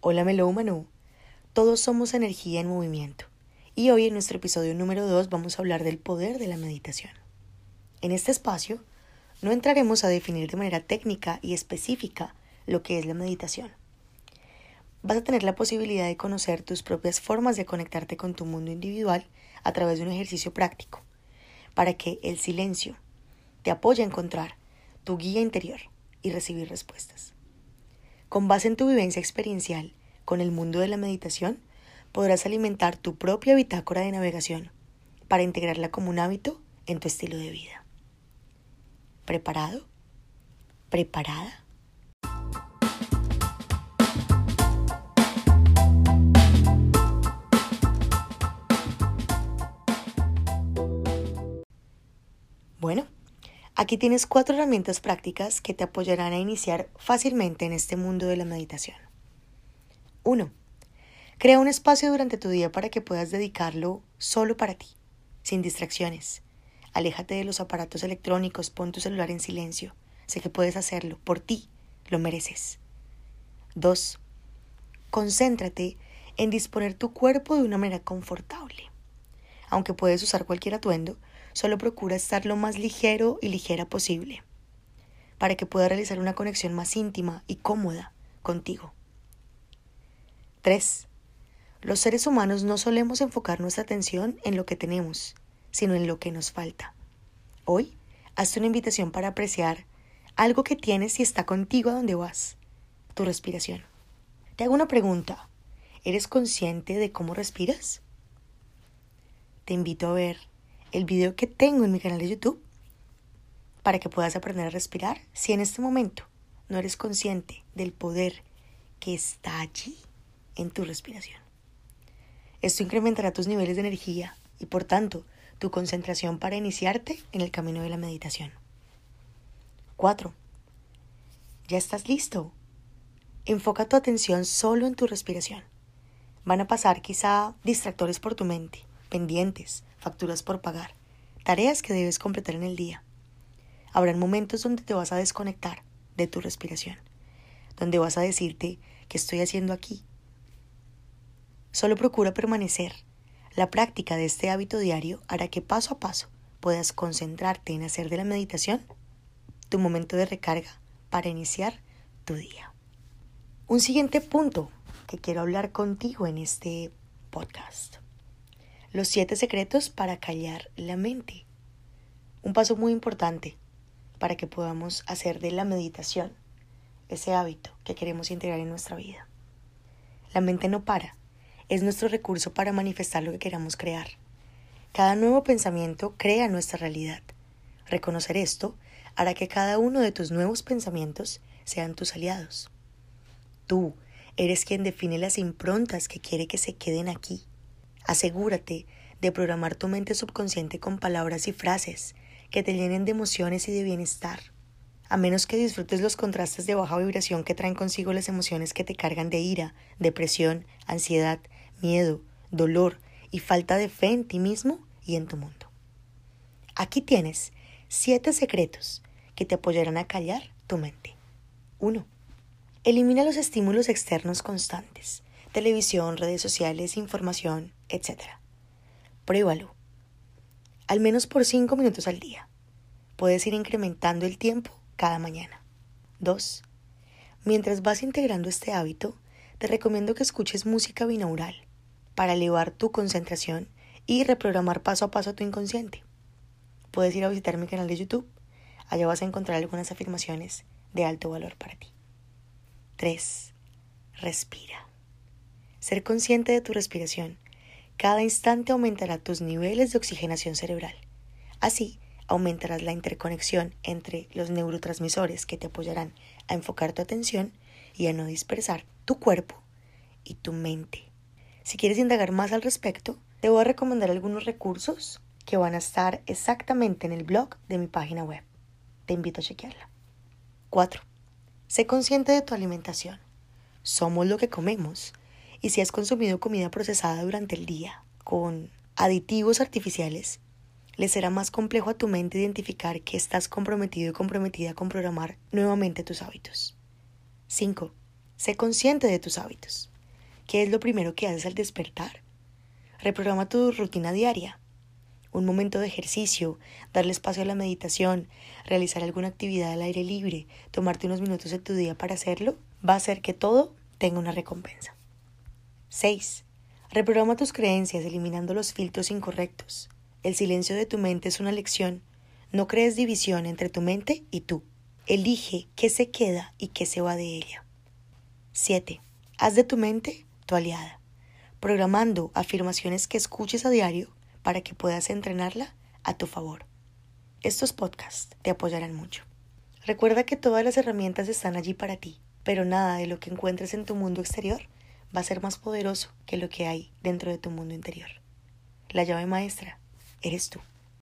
Hola melómano, todos somos energía en movimiento y hoy en nuestro episodio número 2 vamos a hablar del poder de la meditación. En este espacio no entraremos a definir de manera técnica y específica lo que es la meditación. Vas a tener la posibilidad de conocer tus propias formas de conectarte con tu mundo individual a través de un ejercicio práctico, para que el silencio te apoye a encontrar tu guía interior y recibir respuestas. Con base en tu vivencia experiencial con el mundo de la meditación, podrás alimentar tu propia bitácora de navegación para integrarla como un hábito en tu estilo de vida. ¿Preparado? ¿Preparada? Aquí tienes cuatro herramientas prácticas que te apoyarán a iniciar fácilmente en este mundo de la meditación. 1. Crea un espacio durante tu día para que puedas dedicarlo solo para ti, sin distracciones. Aléjate de los aparatos electrónicos, pon tu celular en silencio. Sé que puedes hacerlo, por ti, lo mereces. 2. Concéntrate en disponer tu cuerpo de una manera confortable. Aunque puedes usar cualquier atuendo, solo procura estar lo más ligero y ligera posible, para que pueda realizar una conexión más íntima y cómoda contigo. 3. Los seres humanos no solemos enfocar nuestra atención en lo que tenemos, sino en lo que nos falta. Hoy, hazte una invitación para apreciar algo que tienes y está contigo a donde vas, tu respiración. Te hago una pregunta. ¿Eres consciente de cómo respiras? Te invito a ver el video que tengo en mi canal de YouTube para que puedas aprender a respirar si en este momento no eres consciente del poder que está allí en tu respiración. Esto incrementará tus niveles de energía y por tanto tu concentración para iniciarte en el camino de la meditación. 4. Ya estás listo. Enfoca tu atención solo en tu respiración. Van a pasar quizá distractores por tu mente, pendientes, facturas por pagar, tareas que debes completar en el día. Habrán momentos donde te vas a desconectar de tu respiración, donde vas a decirte qué estoy haciendo aquí. Solo procura permanecer. La práctica de este hábito diario hará que paso a paso puedas concentrarte en hacer de la meditación tu momento de recarga para iniciar tu día. Un siguiente punto que quiero hablar contigo en este podcast los siete secretos para callar la mente. Un paso muy importante para que podamos hacer de la meditación ese hábito que queremos integrar en nuestra vida. La mente no para, es nuestro recurso para manifestar lo que queramos crear. Cada nuevo pensamiento crea nuestra realidad. Reconocer esto hará que cada uno de tus nuevos pensamientos sean tus aliados. Tú eres quien define las improntas que quiere que se queden aquí Asegúrate de programar tu mente subconsciente con palabras y frases que te llenen de emociones y de bienestar. A menos que disfrutes los contrastes de baja vibración que traen consigo las emociones que te cargan de ira, depresión, ansiedad, miedo, dolor y falta de fe en ti mismo y en tu mundo. Aquí tienes siete secretos que te apoyarán a callar tu mente. 1. Elimina los estímulos externos constantes televisión, redes sociales, información, etc. Pruébalo. Al menos por 5 minutos al día. Puedes ir incrementando el tiempo cada mañana. 2. Mientras vas integrando este hábito, te recomiendo que escuches música binaural para elevar tu concentración y reprogramar paso a paso tu inconsciente. Puedes ir a visitar mi canal de YouTube. Allá vas a encontrar algunas afirmaciones de alto valor para ti. 3. Respira. Ser consciente de tu respiración. Cada instante aumentará tus niveles de oxigenación cerebral. Así, aumentarás la interconexión entre los neurotransmisores que te apoyarán a enfocar tu atención y a no dispersar tu cuerpo y tu mente. Si quieres indagar más al respecto, te voy a recomendar algunos recursos que van a estar exactamente en el blog de mi página web. Te invito a chequearla. 4. Sé consciente de tu alimentación. Somos lo que comemos y si has consumido comida procesada durante el día con aditivos artificiales, le será más complejo a tu mente identificar que estás comprometido y comprometida con programar nuevamente tus hábitos. 5. Sé consciente de tus hábitos. ¿Qué es lo primero que haces al despertar? Reprograma tu rutina diaria. Un momento de ejercicio, darle espacio a la meditación, realizar alguna actividad al aire libre, tomarte unos minutos de tu día para hacerlo, va a hacer que todo tenga una recompensa. 6. Reprograma tus creencias eliminando los filtros incorrectos. El silencio de tu mente es una lección. No crees división entre tu mente y tú. Elige qué se queda y qué se va de ella. 7. Haz de tu mente tu aliada, programando afirmaciones que escuches a diario para que puedas entrenarla a tu favor. Estos podcasts te apoyarán mucho. Recuerda que todas las herramientas están allí para ti, pero nada de lo que encuentres en tu mundo exterior va a ser más poderoso que lo que hay dentro de tu mundo interior. La llave maestra eres tú.